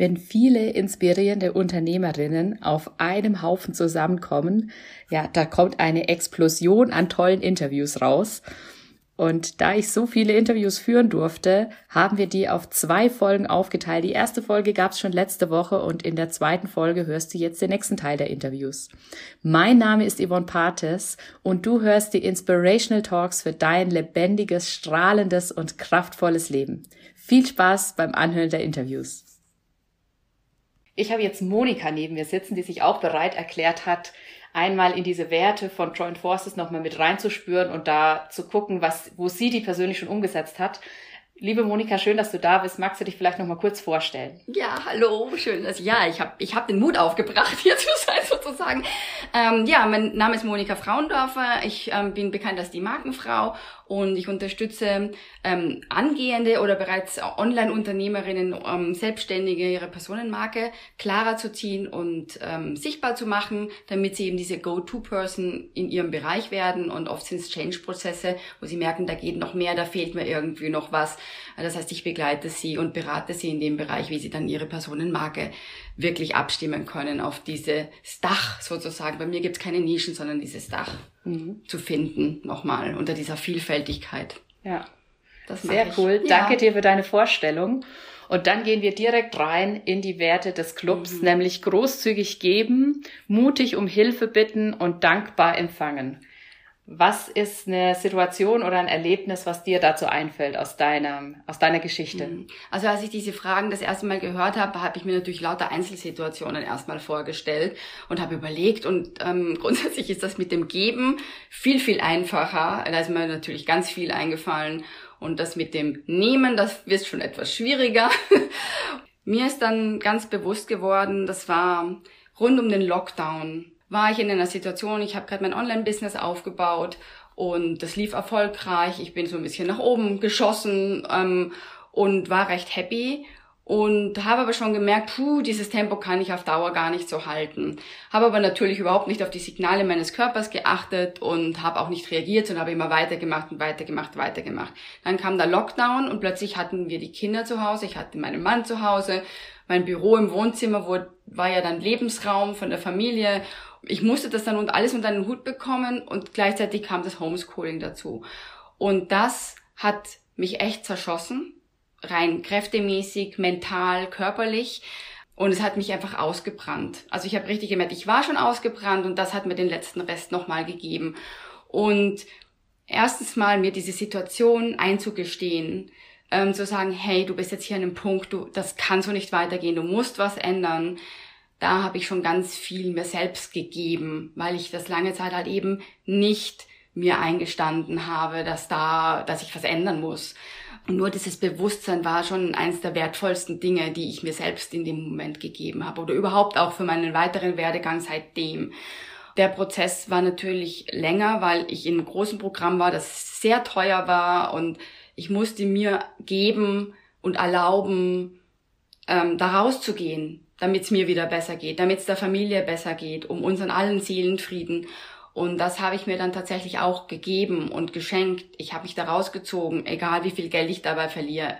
wenn viele inspirierende Unternehmerinnen auf einem Haufen zusammenkommen, ja, da kommt eine Explosion an tollen Interviews raus. Und da ich so viele Interviews führen durfte, haben wir die auf zwei Folgen aufgeteilt. Die erste Folge gab es schon letzte Woche und in der zweiten Folge hörst du jetzt den nächsten Teil der Interviews. Mein Name ist Yvonne Pates und du hörst die Inspirational Talks für dein lebendiges, strahlendes und kraftvolles Leben. Viel Spaß beim Anhören der Interviews. Ich habe jetzt Monika neben mir sitzen, die sich auch bereit erklärt hat, einmal in diese Werte von Joint Forces nochmal mit reinzuspüren und da zu gucken, was, wo sie die persönlich schon umgesetzt hat. Liebe Monika, schön, dass du da bist. Magst du dich vielleicht noch mal kurz vorstellen? Ja, hallo, schön. Dass, ja, ich habe ich hab den Mut aufgebracht, hier zu sein sozusagen. Ähm, ja, mein Name ist Monika Frauendorfer. Ich ähm, bin bekannt als die Markenfrau und ich unterstütze ähm, angehende oder bereits Online-Unternehmerinnen, ähm, Selbstständige, ihre Personenmarke klarer zu ziehen und ähm, sichtbar zu machen, damit sie eben diese Go-To-Person in ihrem Bereich werden. Und oft sind es Change-Prozesse, wo sie merken, da geht noch mehr, da fehlt mir irgendwie noch was. Das heißt, ich begleite sie und berate sie in dem Bereich, wie sie dann ihre Personenmarke wirklich abstimmen können auf dieses Dach sozusagen. Bei mir gibt es keine Nischen, sondern dieses Dach mhm. zu finden, nochmal unter dieser Vielfältigkeit. Ja. Das Sehr cool. Ja. Danke dir für deine Vorstellung. Und dann gehen wir direkt rein in die Werte des Clubs, mhm. nämlich großzügig geben, mutig um Hilfe bitten und dankbar empfangen. Was ist eine Situation oder ein Erlebnis, was dir dazu einfällt aus deiner, aus deiner Geschichte? Mhm. Also als ich diese Fragen das erste Mal gehört habe, habe ich mir natürlich lauter Einzelsituationen erstmal vorgestellt und habe überlegt und ähm, grundsätzlich ist das mit dem Geben viel, viel einfacher. Da ist mir natürlich ganz viel eingefallen und das mit dem Nehmen, das wird schon etwas schwieriger. mir ist dann ganz bewusst geworden, das war rund um den Lockdown war ich in einer Situation, ich habe gerade mein Online-Business aufgebaut und das lief erfolgreich. Ich bin so ein bisschen nach oben geschossen ähm, und war recht happy und habe aber schon gemerkt, puh, dieses Tempo kann ich auf Dauer gar nicht so halten. Habe aber natürlich überhaupt nicht auf die Signale meines Körpers geachtet und habe auch nicht reagiert, sondern habe immer weitergemacht und weitergemacht, weitergemacht. Dann kam der Lockdown und plötzlich hatten wir die Kinder zu Hause, ich hatte meinen Mann zu Hause, mein Büro im Wohnzimmer wurde, war ja dann Lebensraum von der Familie ich musste das dann und alles unter einen Hut bekommen und gleichzeitig kam das Homeschooling dazu. Und das hat mich echt zerschossen, rein kräftemäßig, mental, körperlich. Und es hat mich einfach ausgebrannt. Also ich habe richtig gemerkt, ich war schon ausgebrannt und das hat mir den letzten Rest nochmal gegeben. Und erstens mal mir diese Situation einzugestehen, ähm, zu sagen, hey, du bist jetzt hier an einem Punkt, du, das kann so nicht weitergehen, du musst was ändern da habe ich schon ganz viel mir selbst gegeben, weil ich das lange Zeit halt eben nicht mir eingestanden habe, dass da, dass ich was ändern muss. Und nur dieses Bewusstsein war schon eines der wertvollsten Dinge, die ich mir selbst in dem Moment gegeben habe oder überhaupt auch für meinen weiteren Werdegang seitdem. Der Prozess war natürlich länger, weil ich in einem großen Programm war, das sehr teuer war und ich musste mir geben und erlauben, ähm, da rauszugehen, damit es mir wieder besser geht, damit es der Familie besser geht, um unseren allen Seelenfrieden. Und das habe ich mir dann tatsächlich auch gegeben und geschenkt. Ich habe mich da rausgezogen, egal wie viel Geld ich dabei verliere.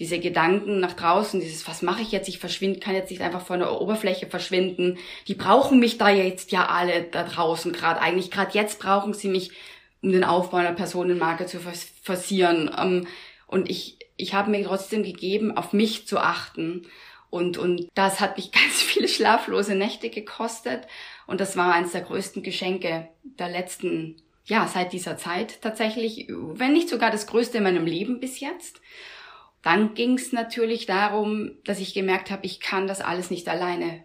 Diese Gedanken nach draußen, dieses, was mache ich jetzt? Ich verschwinde, kann jetzt nicht einfach von der Oberfläche verschwinden. Die brauchen mich da jetzt ja alle da draußen gerade. Eigentlich gerade jetzt brauchen sie mich, um den Aufbau einer Personenmarke zu forcieren. Ähm, und ich, ich habe mir trotzdem gegeben, auf mich zu achten und, und das hat mich ganz viele schlaflose Nächte gekostet. Und das war eines der größten Geschenke der letzten, ja, seit dieser Zeit tatsächlich, wenn nicht sogar das größte in meinem Leben bis jetzt. Dann ging es natürlich darum, dass ich gemerkt habe, ich kann das alles nicht alleine.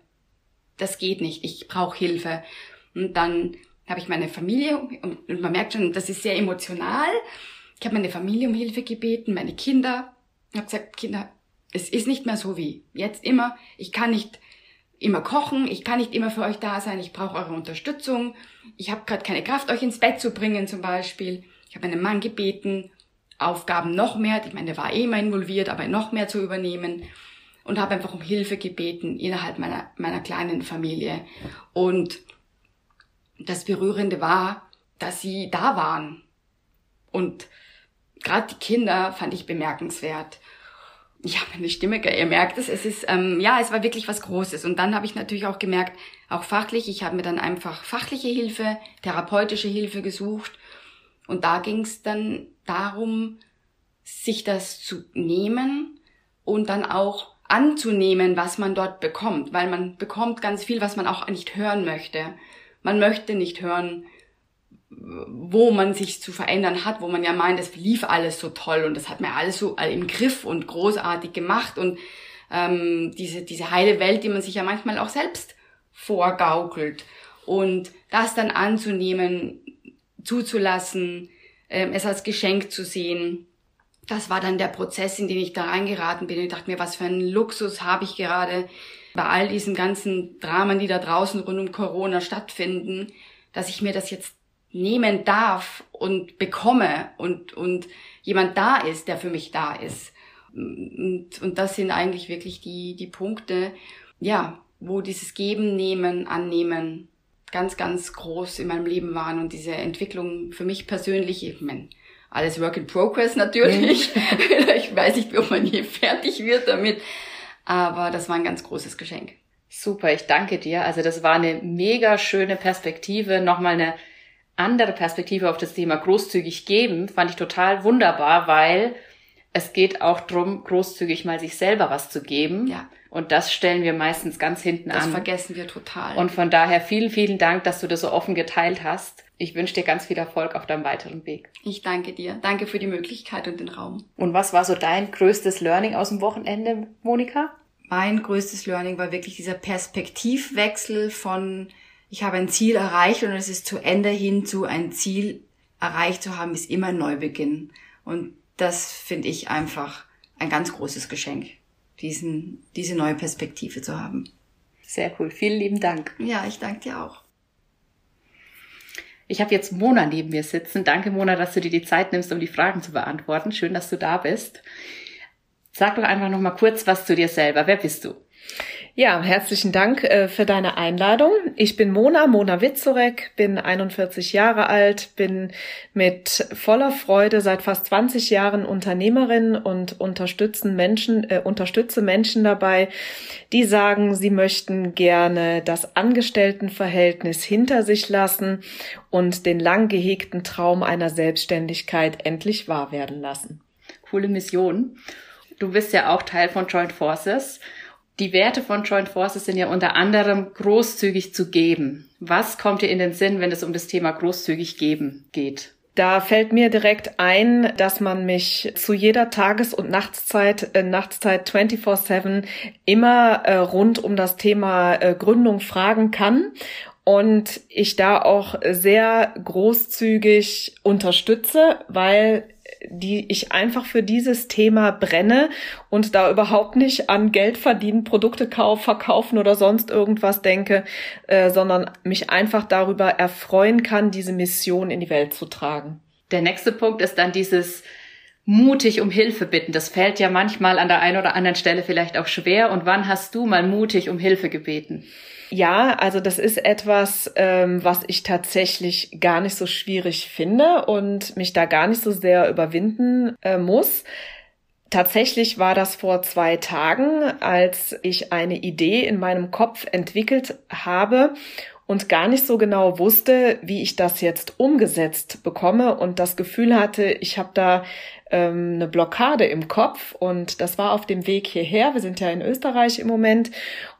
Das geht nicht. Ich brauche Hilfe. Und dann habe ich meine Familie und man merkt schon, das ist sehr emotional. Ich habe meine Familie um Hilfe gebeten, meine Kinder. Ich habe gesagt, Kinder, es ist nicht mehr so wie jetzt immer. Ich kann nicht immer kochen, ich kann nicht immer für euch da sein, ich brauche eure Unterstützung. Ich habe gerade keine Kraft, euch ins Bett zu bringen zum Beispiel. Ich habe meinen Mann gebeten, Aufgaben noch mehr, ich meine, der war eh immer involviert, aber noch mehr zu übernehmen und habe einfach um Hilfe gebeten innerhalb meiner, meiner kleinen Familie. Und das Berührende war, dass sie da waren. Und gerade die Kinder fand ich bemerkenswert ja, meine Stimme, ihr merkt es, es ist, ähm, ja, es war wirklich was Großes. Und dann habe ich natürlich auch gemerkt, auch fachlich, ich habe mir dann einfach fachliche Hilfe, therapeutische Hilfe gesucht. Und da ging es dann darum, sich das zu nehmen und dann auch anzunehmen, was man dort bekommt, weil man bekommt ganz viel, was man auch nicht hören möchte. Man möchte nicht hören, wo man sich zu verändern hat, wo man ja meint, es lief alles so toll und das hat mir alles so im Griff und großartig gemacht und ähm, diese, diese heile Welt, die man sich ja manchmal auch selbst vorgaukelt und das dann anzunehmen, zuzulassen, ähm, es als Geschenk zu sehen, das war dann der Prozess, in den ich da reingeraten bin. Ich dachte mir, was für einen Luxus habe ich gerade bei all diesen ganzen Dramen, die da draußen rund um Corona stattfinden, dass ich mir das jetzt nehmen darf und bekomme und, und jemand da ist, der für mich da ist. Und, und das sind eigentlich wirklich die, die Punkte, ja, wo dieses Geben, Nehmen, Annehmen ganz, ganz groß in meinem Leben waren und diese Entwicklung für mich persönlich, ich meine, alles Work in Progress natürlich. Mhm. ich weiß nicht, ob man je fertig wird damit, aber das war ein ganz großes Geschenk. Super, ich danke dir. Also das war eine mega schöne Perspektive, nochmal eine andere Perspektive auf das Thema großzügig geben, fand ich total wunderbar, weil es geht auch drum, großzügig mal sich selber was zu geben. Ja. Und das stellen wir meistens ganz hinten das an. Das vergessen wir total. Und von daher vielen, vielen Dank, dass du das so offen geteilt hast. Ich wünsche dir ganz viel Erfolg auf deinem weiteren Weg. Ich danke dir. Danke für die Möglichkeit und den Raum. Und was war so dein größtes Learning aus dem Wochenende, Monika? Mein größtes Learning war wirklich dieser Perspektivwechsel von ich habe ein Ziel erreicht und es ist zu Ende hin zu ein Ziel erreicht zu haben, ist immer ein Neubeginn. Und das finde ich einfach ein ganz großes Geschenk, diesen, diese neue Perspektive zu haben. Sehr cool. Vielen lieben Dank. Ja, ich danke dir auch. Ich habe jetzt Mona neben mir sitzen. Danke, Mona, dass du dir die Zeit nimmst, um die Fragen zu beantworten. Schön, dass du da bist. Sag doch einfach noch mal kurz was zu dir selber. Wer bist du? Ja, herzlichen Dank äh, für deine Einladung. Ich bin Mona, Mona Witzorek, bin 41 Jahre alt, bin mit voller Freude seit fast 20 Jahren Unternehmerin und unterstützen Menschen, äh, unterstütze Menschen dabei, die sagen, sie möchten gerne das Angestelltenverhältnis hinter sich lassen und den lang gehegten Traum einer Selbstständigkeit endlich wahr werden lassen. Coole Mission. Du bist ja auch Teil von Joint Forces. Die Werte von Joint Forces sind ja unter anderem großzügig zu geben. Was kommt dir in den Sinn, wenn es um das Thema großzügig geben geht? Da fällt mir direkt ein, dass man mich zu jeder Tages- und Nachtszeit, äh, Nachtszeit 24-7 immer äh, rund um das Thema äh, Gründung fragen kann und ich da auch sehr großzügig unterstütze, weil die ich einfach für dieses Thema brenne und da überhaupt nicht an Geld verdienen, Produkte kaufen, verkaufen oder sonst irgendwas denke, äh, sondern mich einfach darüber erfreuen kann, diese Mission in die Welt zu tragen. Der nächste Punkt ist dann dieses mutig um Hilfe bitten. Das fällt ja manchmal an der einen oder anderen Stelle vielleicht auch schwer. Und wann hast du mal mutig um Hilfe gebeten? Ja, also das ist etwas, ähm, was ich tatsächlich gar nicht so schwierig finde und mich da gar nicht so sehr überwinden äh, muss. Tatsächlich war das vor zwei Tagen, als ich eine Idee in meinem Kopf entwickelt habe und gar nicht so genau wusste, wie ich das jetzt umgesetzt bekomme und das Gefühl hatte, ich habe da ähm, eine Blockade im Kopf und das war auf dem Weg hierher. Wir sind ja in Österreich im Moment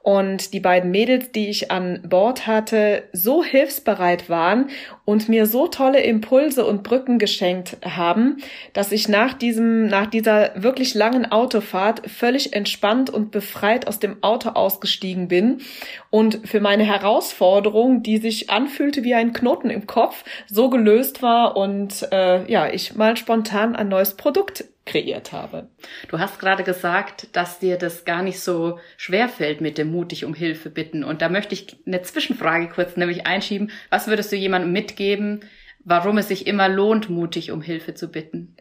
und die beiden Mädels, die ich an Bord hatte, so hilfsbereit waren und mir so tolle Impulse und Brücken geschenkt haben, dass ich nach diesem, nach dieser wirklich langen Autofahrt völlig entspannt und befreit aus dem Auto ausgestiegen bin. Und für meine Herausforderung, die sich anfühlte wie ein Knoten im Kopf, so gelöst war und äh, ja, ich mal spontan ein neues Produkt kreiert habe. Du hast gerade gesagt, dass dir das gar nicht so schwer fällt mit dem mutig um Hilfe bitten. Und da möchte ich eine Zwischenfrage kurz nämlich einschieben. Was würdest du jemandem mitgeben, warum es sich immer lohnt, mutig um Hilfe zu bitten?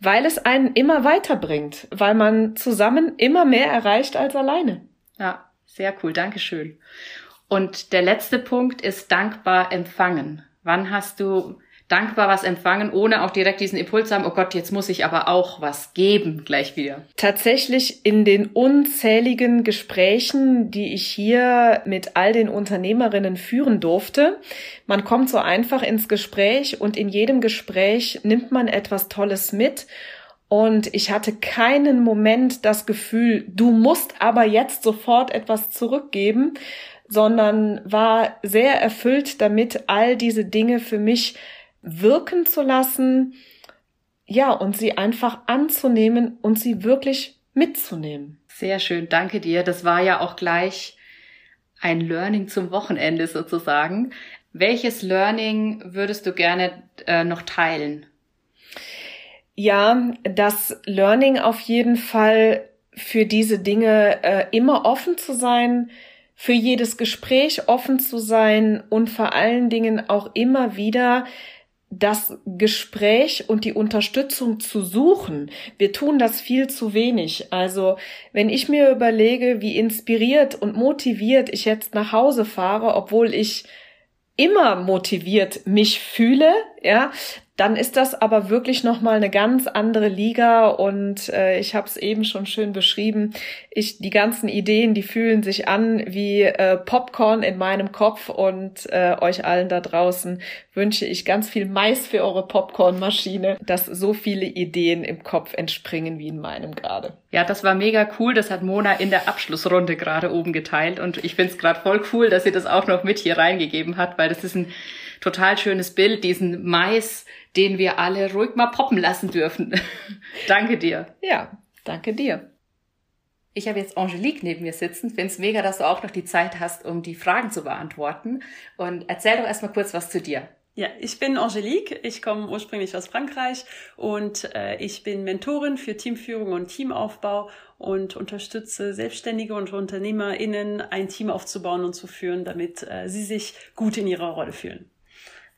Weil es einen immer weiterbringt, weil man zusammen immer mehr erreicht als alleine. Ja, sehr cool. Dankeschön. Und der letzte Punkt ist dankbar empfangen. Wann hast du dankbar was empfangen, ohne auch direkt diesen Impuls haben, oh Gott, jetzt muss ich aber auch was geben gleich wieder? Tatsächlich in den unzähligen Gesprächen, die ich hier mit all den Unternehmerinnen führen durfte, man kommt so einfach ins Gespräch und in jedem Gespräch nimmt man etwas Tolles mit und ich hatte keinen Moment das Gefühl, du musst aber jetzt sofort etwas zurückgeben, sondern war sehr erfüllt damit, all diese Dinge für mich wirken zu lassen, ja, und sie einfach anzunehmen und sie wirklich mitzunehmen. Sehr schön, danke dir. Das war ja auch gleich ein Learning zum Wochenende sozusagen. Welches Learning würdest du gerne äh, noch teilen? Ja, das Learning auf jeden Fall für diese Dinge äh, immer offen zu sein, für jedes Gespräch offen zu sein und vor allen Dingen auch immer wieder das Gespräch und die Unterstützung zu suchen. Wir tun das viel zu wenig. Also wenn ich mir überlege, wie inspiriert und motiviert ich jetzt nach Hause fahre, obwohl ich immer motiviert mich fühle, ja, dann ist das aber wirklich noch mal eine ganz andere Liga und äh, ich habe es eben schon schön beschrieben. Ich die ganzen Ideen, die fühlen sich an wie äh, Popcorn in meinem Kopf und äh, euch allen da draußen wünsche ich ganz viel Mais für eure Popcornmaschine, dass so viele Ideen im Kopf entspringen wie in meinem gerade. Ja, das war mega cool. Das hat Mona in der Abschlussrunde gerade oben geteilt und ich find's gerade voll cool, dass sie das auch noch mit hier reingegeben hat, weil das ist ein total schönes Bild, diesen Mais, den wir alle ruhig mal poppen lassen dürfen. danke dir. Ja, danke dir. Ich habe jetzt Angelique neben mir sitzen. Finde es mega, dass du auch noch die Zeit hast, um die Fragen zu beantworten. Und erzähl doch erstmal kurz was zu dir. Ja, ich bin Angelique, ich komme ursprünglich aus Frankreich und äh, ich bin Mentorin für Teamführung und Teamaufbau und unterstütze Selbstständige und UnternehmerInnen, ein Team aufzubauen und zu führen, damit äh, sie sich gut in ihrer Rolle fühlen.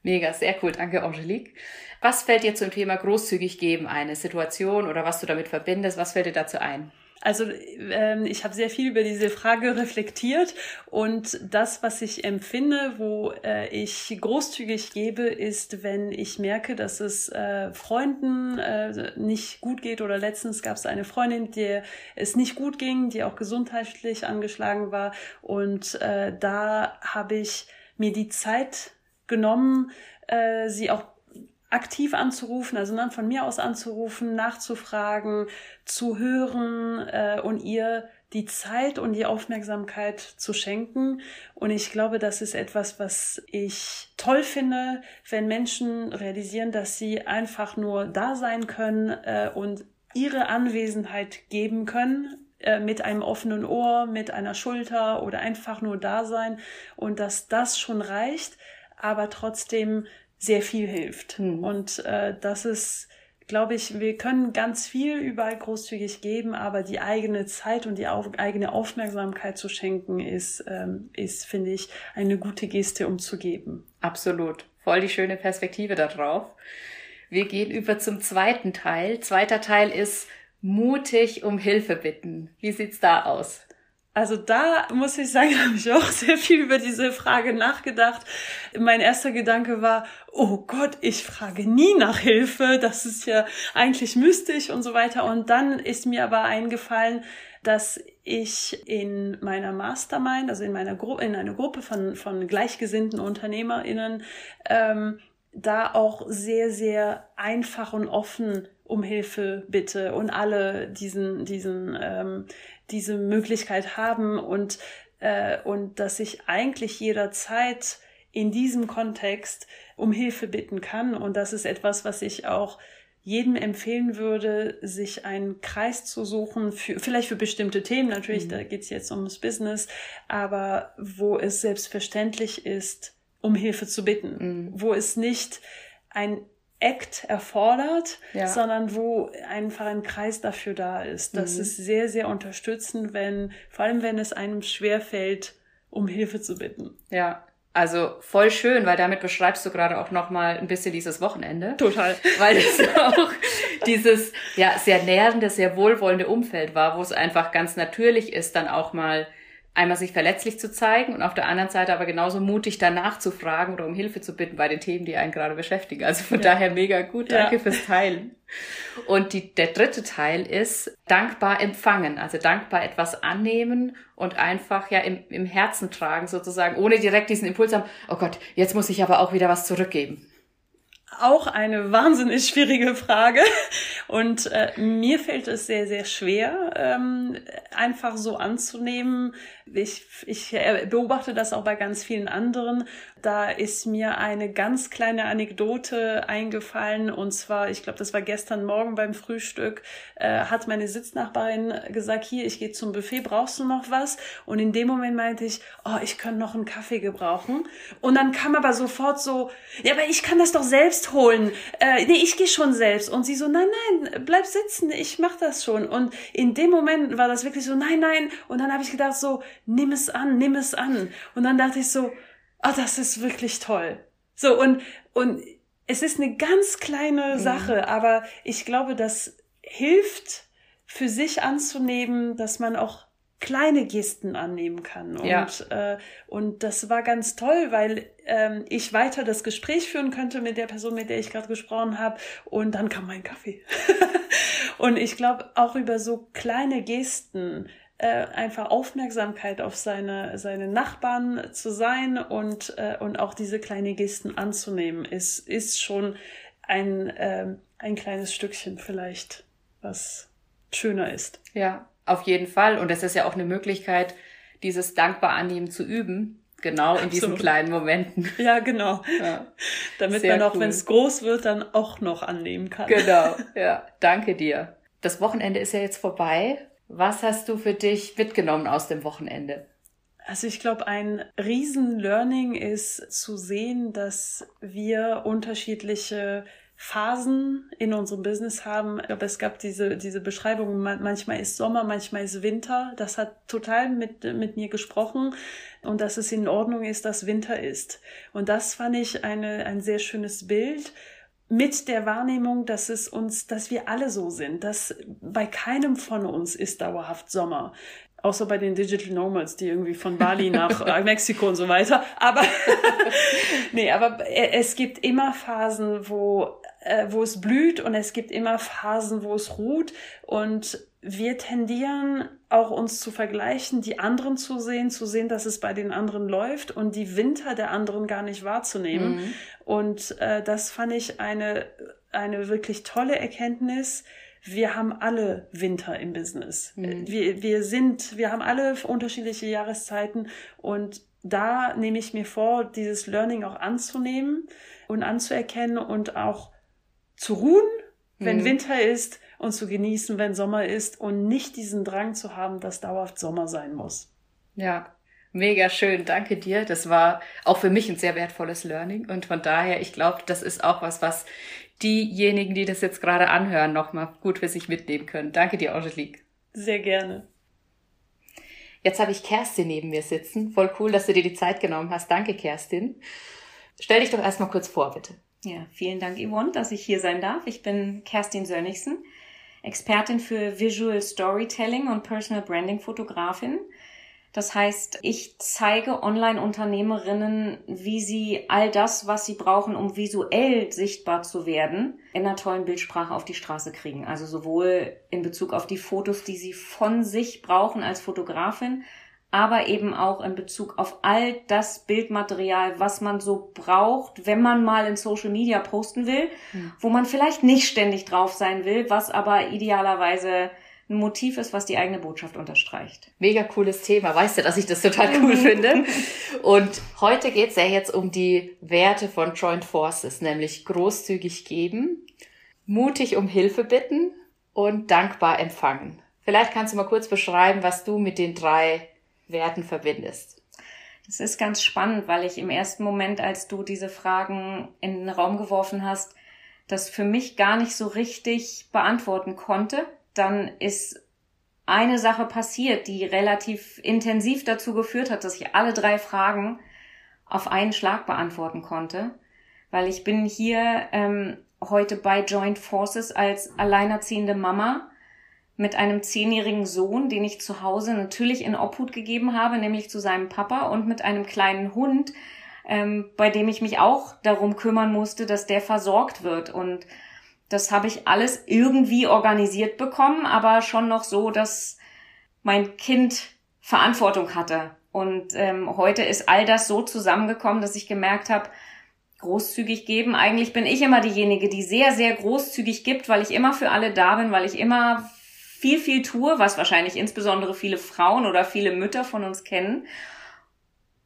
Mega, sehr cool. Danke, Angelique. Was fällt dir zum Thema großzügig geben? Eine Situation oder was du damit verbindest? Was fällt dir dazu ein? Also ähm, ich habe sehr viel über diese Frage reflektiert und das, was ich empfinde, wo äh, ich großzügig gebe, ist, wenn ich merke, dass es äh, Freunden äh, nicht gut geht oder letztens gab es eine Freundin, der es nicht gut ging, die auch gesundheitlich angeschlagen war und äh, da habe ich mir die Zeit genommen, äh, sie auch aktiv anzurufen, also dann von mir aus anzurufen, nachzufragen, zu hören äh, und ihr die Zeit und die Aufmerksamkeit zu schenken. Und ich glaube, das ist etwas, was ich toll finde, wenn Menschen realisieren, dass sie einfach nur da sein können äh, und ihre Anwesenheit geben können äh, mit einem offenen Ohr, mit einer Schulter oder einfach nur da sein und dass das schon reicht, aber trotzdem sehr viel hilft. Mhm. Und äh, das ist, glaube ich, wir können ganz viel überall großzügig geben, aber die eigene Zeit und die auf, eigene Aufmerksamkeit zu schenken, ist, ähm, ist, finde ich, eine gute Geste, um zu geben. Absolut. Voll die schöne Perspektive darauf. Wir gehen über zum zweiten Teil. Zweiter Teil ist mutig um Hilfe bitten. Wie sieht's da aus? Also da muss ich sagen, habe ich auch sehr viel über diese Frage nachgedacht. Mein erster Gedanke war, oh Gott, ich frage nie nach Hilfe, das ist ja eigentlich mystisch und so weiter. Und dann ist mir aber eingefallen, dass ich in meiner Mastermind, also in meiner Gruppe, in einer Gruppe von, von gleichgesinnten UnternehmerInnen, ähm, da auch sehr, sehr einfach und offen um Hilfe bitte und alle diesen, diesen, ähm, diese Möglichkeit haben und, äh, und dass ich eigentlich jederzeit in diesem Kontext um Hilfe bitten kann. Und das ist etwas, was ich auch jedem empfehlen würde, sich einen Kreis zu suchen, für, vielleicht für bestimmte Themen, natürlich, mhm. da geht's jetzt ums Business, aber wo es selbstverständlich ist, um Hilfe zu bitten, mhm. wo es nicht ein Act erfordert, ja. sondern wo einfach ein Kreis dafür da ist. Das mhm. ist sehr, sehr unterstützend, wenn, vor allem wenn es einem schwerfällt, um Hilfe zu bitten. Ja. Also voll schön, weil damit beschreibst du gerade auch noch mal ein bisschen dieses Wochenende. Total. Weil es auch dieses ja sehr nährende, sehr wohlwollende Umfeld war, wo es einfach ganz natürlich ist, dann auch mal einmal sich verletzlich zu zeigen und auf der anderen Seite aber genauso mutig danach zu fragen oder um Hilfe zu bitten bei den Themen, die einen gerade beschäftigen. Also von ja. daher mega gut. Danke ja. fürs Teilen. Und die, der dritte Teil ist dankbar empfangen, also dankbar etwas annehmen und einfach ja im, im Herzen tragen sozusagen, ohne direkt diesen Impuls haben, oh Gott, jetzt muss ich aber auch wieder was zurückgeben auch eine wahnsinnig schwierige Frage. Und äh, mir fällt es sehr, sehr schwer, ähm, einfach so anzunehmen. Ich, ich beobachte das auch bei ganz vielen anderen. Da ist mir eine ganz kleine Anekdote eingefallen. Und zwar, ich glaube, das war gestern Morgen beim Frühstück, äh, hat meine Sitznachbarin gesagt, hier, ich gehe zum Buffet, brauchst du noch was? Und in dem Moment meinte ich, oh, ich könnte noch einen Kaffee gebrauchen. Und dann kam aber sofort so, ja, aber ich kann das doch selbst holen. Äh, nee, ich gehe schon selbst. Und sie so, nein, nein, bleib sitzen, ich mach das schon. Und in dem Moment war das wirklich so, nein, nein. Und dann habe ich gedacht so, nimm es an, nimm es an. Und dann dachte ich so, ah, das ist wirklich toll. So, und, und es ist eine ganz kleine mhm. Sache, aber ich glaube, das hilft, für sich anzunehmen, dass man auch kleine Gesten annehmen kann. Und, ja. äh, und das war ganz toll, weil ähm, ich weiter das Gespräch führen könnte mit der Person, mit der ich gerade gesprochen habe. Und dann kam mein Kaffee. und ich glaube, auch über so kleine Gesten äh, einfach Aufmerksamkeit auf seine, seine Nachbarn zu sein und, äh, und auch diese kleinen Gesten anzunehmen, ist, ist schon ein, äh, ein kleines Stückchen vielleicht, was schöner ist. Ja, auf jeden Fall. Und es ist ja auch eine Möglichkeit, dieses dankbar annehmen zu üben. Genau in diesen kleinen Momenten. Ja, genau. Ja. Damit Sehr man auch, cool. wenn es groß wird, dann auch noch annehmen kann. Genau, ja. Danke dir. Das Wochenende ist ja jetzt vorbei. Was hast du für dich mitgenommen aus dem Wochenende? Also ich glaube, ein Riesen-Learning ist zu sehen, dass wir unterschiedliche Phasen in unserem Business haben. Ich glaube, es gab diese, diese Beschreibung, manchmal ist Sommer, manchmal ist Winter. Das hat total mit, mit mir gesprochen und dass es in Ordnung ist, dass Winter ist. Und das fand ich eine, ein sehr schönes Bild mit der Wahrnehmung, dass es uns, dass wir alle so sind, dass bei keinem von uns ist dauerhaft Sommer. Außer bei den Digital Nomads, die irgendwie von Bali nach äh, Mexiko und so weiter. Aber, nee, aber es gibt immer Phasen, wo, äh, wo es blüht und es gibt immer Phasen, wo es ruht und wir tendieren auch uns zu vergleichen, die anderen zu sehen, zu sehen, dass es bei den anderen läuft und die Winter der anderen gar nicht wahrzunehmen. Mhm. Und äh, das fand ich eine, eine wirklich tolle Erkenntnis. Wir haben alle Winter im Business. Mhm. Wir, wir sind, wir haben alle unterschiedliche Jahreszeiten und da nehme ich mir vor, dieses Learning auch anzunehmen und anzuerkennen und auch zu ruhen, wenn mhm. Winter ist und zu genießen, wenn Sommer ist und nicht diesen Drang zu haben, dass dauerhaft Sommer sein muss. Ja, mega schön. Danke dir. Das war auch für mich ein sehr wertvolles Learning und von daher, ich glaube, das ist auch was, was diejenigen, die das jetzt gerade anhören, nochmal gut für sich mitnehmen können. Danke dir, Angelique. Sehr gerne. Jetzt habe ich Kerstin neben mir sitzen. Voll cool, dass du dir die Zeit genommen hast. Danke, Kerstin. Stell dich doch erstmal kurz vor, bitte. Ja, vielen Dank, Yvonne, dass ich hier sein darf. Ich bin Kerstin Sönnigsen. Expertin für Visual Storytelling und Personal Branding Fotografin. Das heißt, ich zeige Online-Unternehmerinnen, wie sie all das, was sie brauchen, um visuell sichtbar zu werden, in einer tollen Bildsprache auf die Straße kriegen. Also sowohl in Bezug auf die Fotos, die sie von sich brauchen als Fotografin, aber eben auch in Bezug auf all das Bildmaterial, was man so braucht, wenn man mal in Social Media posten will, mhm. wo man vielleicht nicht ständig drauf sein will, was aber idealerweise ein Motiv ist, was die eigene Botschaft unterstreicht. Mega cooles Thema. Weißt du, dass ich das total cool mhm. finde? Und heute geht's ja jetzt um die Werte von Joint Forces, nämlich großzügig geben, mutig um Hilfe bitten und dankbar empfangen. Vielleicht kannst du mal kurz beschreiben, was du mit den drei Werten verbindest. Das ist ganz spannend, weil ich im ersten Moment, als du diese Fragen in den Raum geworfen hast, das für mich gar nicht so richtig beantworten konnte. Dann ist eine Sache passiert, die relativ intensiv dazu geführt hat, dass ich alle drei Fragen auf einen Schlag beantworten konnte, weil ich bin hier ähm, heute bei Joint Forces als alleinerziehende Mama mit einem zehnjährigen Sohn, den ich zu Hause natürlich in Obhut gegeben habe, nämlich zu seinem Papa und mit einem kleinen Hund, ähm, bei dem ich mich auch darum kümmern musste, dass der versorgt wird. Und das habe ich alles irgendwie organisiert bekommen, aber schon noch so, dass mein Kind Verantwortung hatte. Und ähm, heute ist all das so zusammengekommen, dass ich gemerkt habe, großzügig geben. Eigentlich bin ich immer diejenige, die sehr, sehr großzügig gibt, weil ich immer für alle da bin, weil ich immer viel, viel tue, was wahrscheinlich insbesondere viele Frauen oder viele Mütter von uns kennen,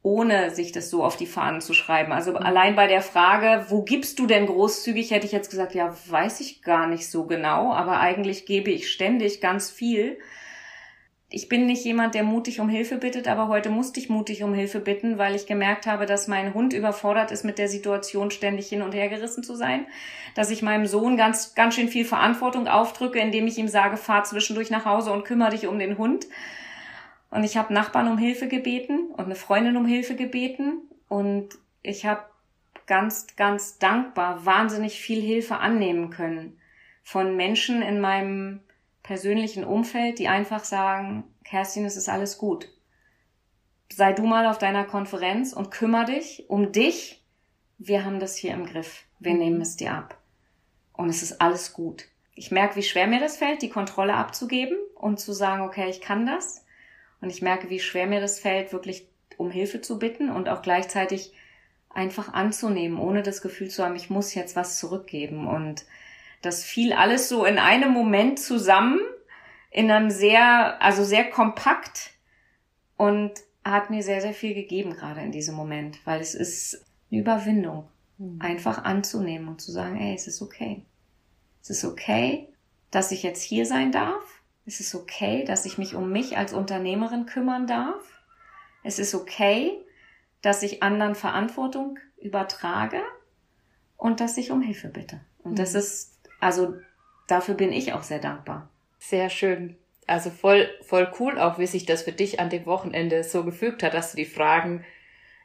ohne sich das so auf die Fahnen zu schreiben. Also mhm. allein bei der Frage, wo gibst du denn großzügig, hätte ich jetzt gesagt, ja, weiß ich gar nicht so genau, aber eigentlich gebe ich ständig ganz viel ich bin nicht jemand, der mutig um Hilfe bittet, aber heute musste ich mutig um Hilfe bitten, weil ich gemerkt habe, dass mein Hund überfordert ist, mit der Situation ständig hin und her gerissen zu sein, dass ich meinem Sohn ganz, ganz schön viel Verantwortung aufdrücke, indem ich ihm sage, fahr zwischendurch nach Hause und kümmere dich um den Hund. Und ich habe Nachbarn um Hilfe gebeten und eine Freundin um Hilfe gebeten und ich habe ganz, ganz dankbar wahnsinnig viel Hilfe annehmen können von Menschen in meinem persönlichen Umfeld, die einfach sagen, Kerstin, es ist alles gut. Sei du mal auf deiner Konferenz und kümmere dich um dich. Wir haben das hier im Griff. Wir nehmen es dir ab. Und es ist alles gut. Ich merke, wie schwer mir das fällt, die Kontrolle abzugeben und zu sagen, okay, ich kann das. Und ich merke, wie schwer mir das fällt, wirklich um Hilfe zu bitten und auch gleichzeitig einfach anzunehmen, ohne das Gefühl zu haben, ich muss jetzt was zurückgeben. Und das fiel alles so in einem Moment zusammen, in einem sehr, also sehr kompakt und hat mir sehr, sehr viel gegeben gerade in diesem Moment, weil es ist eine Überwindung, mhm. einfach anzunehmen und zu sagen, ey, es ist okay. Es ist okay, dass ich jetzt hier sein darf. Es ist okay, dass ich mich um mich als Unternehmerin kümmern darf. Es ist okay, dass ich anderen Verantwortung übertrage und dass ich um Hilfe bitte. Und das ist also dafür bin ich auch sehr dankbar. Sehr schön. Also voll, voll cool auch, wie sich das für dich an dem Wochenende so gefügt hat, dass du die Fragen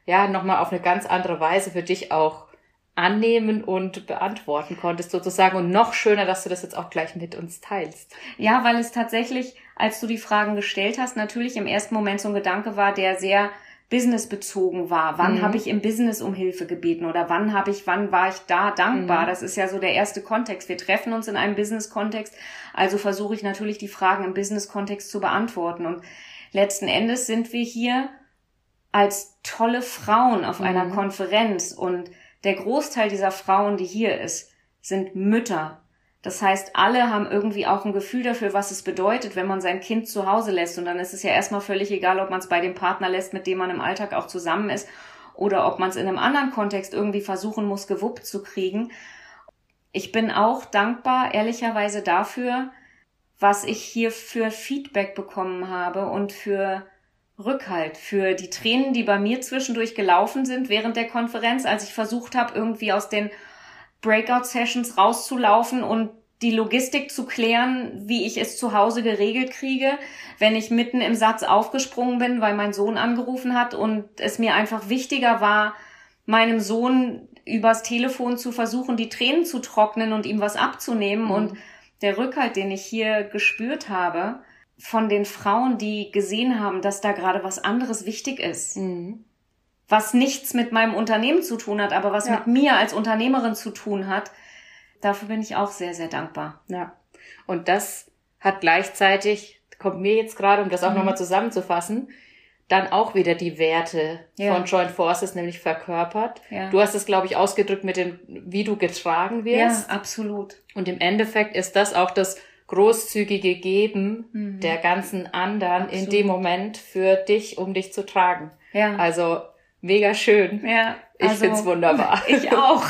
ja nochmal auf eine ganz andere Weise für dich auch annehmen und beantworten konntest sozusagen. Und noch schöner, dass du das jetzt auch gleich mit uns teilst. Ja, weil es tatsächlich, als du die Fragen gestellt hast, natürlich im ersten Moment so ein Gedanke war, der sehr businessbezogen war. Wann mhm. habe ich im Business um Hilfe gebeten oder wann habe ich, wann war ich da dankbar? Mhm. Das ist ja so der erste Kontext. Wir treffen uns in einem Business-Kontext, also versuche ich natürlich die Fragen im Business-Kontext zu beantworten. Und letzten Endes sind wir hier als tolle Frauen auf mhm. einer Konferenz und der Großteil dieser Frauen, die hier ist, sind Mütter, das heißt, alle haben irgendwie auch ein Gefühl dafür, was es bedeutet, wenn man sein Kind zu Hause lässt. Und dann ist es ja erstmal völlig egal, ob man es bei dem Partner lässt, mit dem man im Alltag auch zusammen ist, oder ob man es in einem anderen Kontext irgendwie versuchen muss, gewuppt zu kriegen. Ich bin auch dankbar, ehrlicherweise dafür, was ich hier für Feedback bekommen habe und für Rückhalt, für die Tränen, die bei mir zwischendurch gelaufen sind während der Konferenz, als ich versucht habe, irgendwie aus den Breakout-Sessions rauszulaufen und die Logistik zu klären, wie ich es zu Hause geregelt kriege, wenn ich mitten im Satz aufgesprungen bin, weil mein Sohn angerufen hat und es mir einfach wichtiger war, meinem Sohn übers Telefon zu versuchen, die Tränen zu trocknen und ihm was abzunehmen mhm. und der Rückhalt, den ich hier gespürt habe, von den Frauen, die gesehen haben, dass da gerade was anderes wichtig ist. Mhm was nichts mit meinem Unternehmen zu tun hat, aber was ja. mit mir als Unternehmerin zu tun hat. Dafür bin ich auch sehr, sehr dankbar. Ja. Und das hat gleichzeitig, kommt mir jetzt gerade, um das auch mhm. nochmal zusammenzufassen, dann auch wieder die Werte ja. von Joint Forces nämlich verkörpert. Ja. Du hast es, glaube ich, ausgedrückt mit dem, wie du getragen wirst. Ja, absolut. Und im Endeffekt ist das auch das großzügige Geben mhm. der ganzen anderen absolut. in dem Moment für dich, um dich zu tragen. Ja. Also Mega schön. Ja. Also, ich find's wunderbar. Ich auch.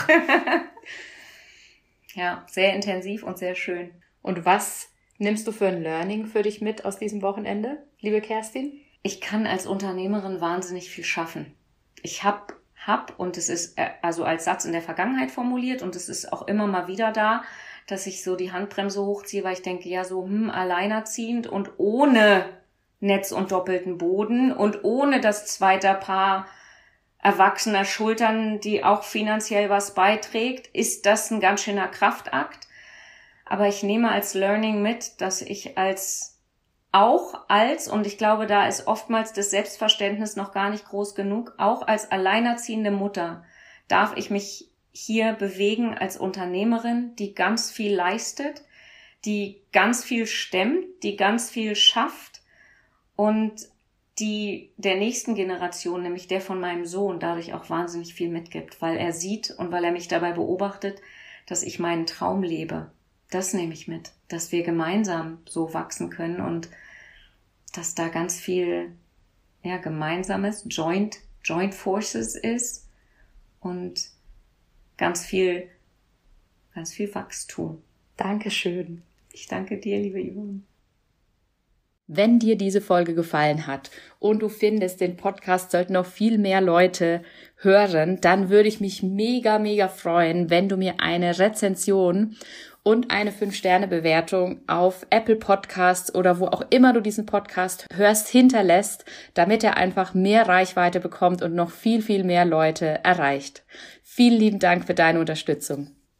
ja, sehr intensiv und sehr schön. Und was nimmst du für ein Learning für dich mit aus diesem Wochenende, liebe Kerstin? Ich kann als Unternehmerin wahnsinnig viel schaffen. Ich hab, hab, und es ist äh, also als Satz in der Vergangenheit formuliert und es ist auch immer mal wieder da, dass ich so die Handbremse hochziehe, weil ich denke, ja, so, hm, alleinerziehend und ohne Netz und doppelten Boden und ohne das zweite Paar erwachsener Schultern, die auch finanziell was beiträgt, ist das ein ganz schöner Kraftakt. Aber ich nehme als Learning mit, dass ich als auch als, und ich glaube, da ist oftmals das Selbstverständnis noch gar nicht groß genug, auch als alleinerziehende Mutter darf ich mich hier bewegen als Unternehmerin, die ganz viel leistet, die ganz viel stemmt, die ganz viel schafft und die der nächsten Generation, nämlich der von meinem Sohn, dadurch auch wahnsinnig viel mitgibt, weil er sieht und weil er mich dabei beobachtet, dass ich meinen Traum lebe. Das nehme ich mit, dass wir gemeinsam so wachsen können und dass da ganz viel ja, gemeinsames, joint, joint forces ist und ganz viel, ganz viel Wachstum. Dankeschön. Ich danke dir, liebe Yvonne. Wenn dir diese Folge gefallen hat und du findest, den Podcast sollten noch viel mehr Leute hören, dann würde ich mich mega, mega freuen, wenn du mir eine Rezension und eine 5-Sterne-Bewertung auf Apple Podcasts oder wo auch immer du diesen Podcast hörst, hinterlässt, damit er einfach mehr Reichweite bekommt und noch viel, viel mehr Leute erreicht. Vielen lieben Dank für deine Unterstützung.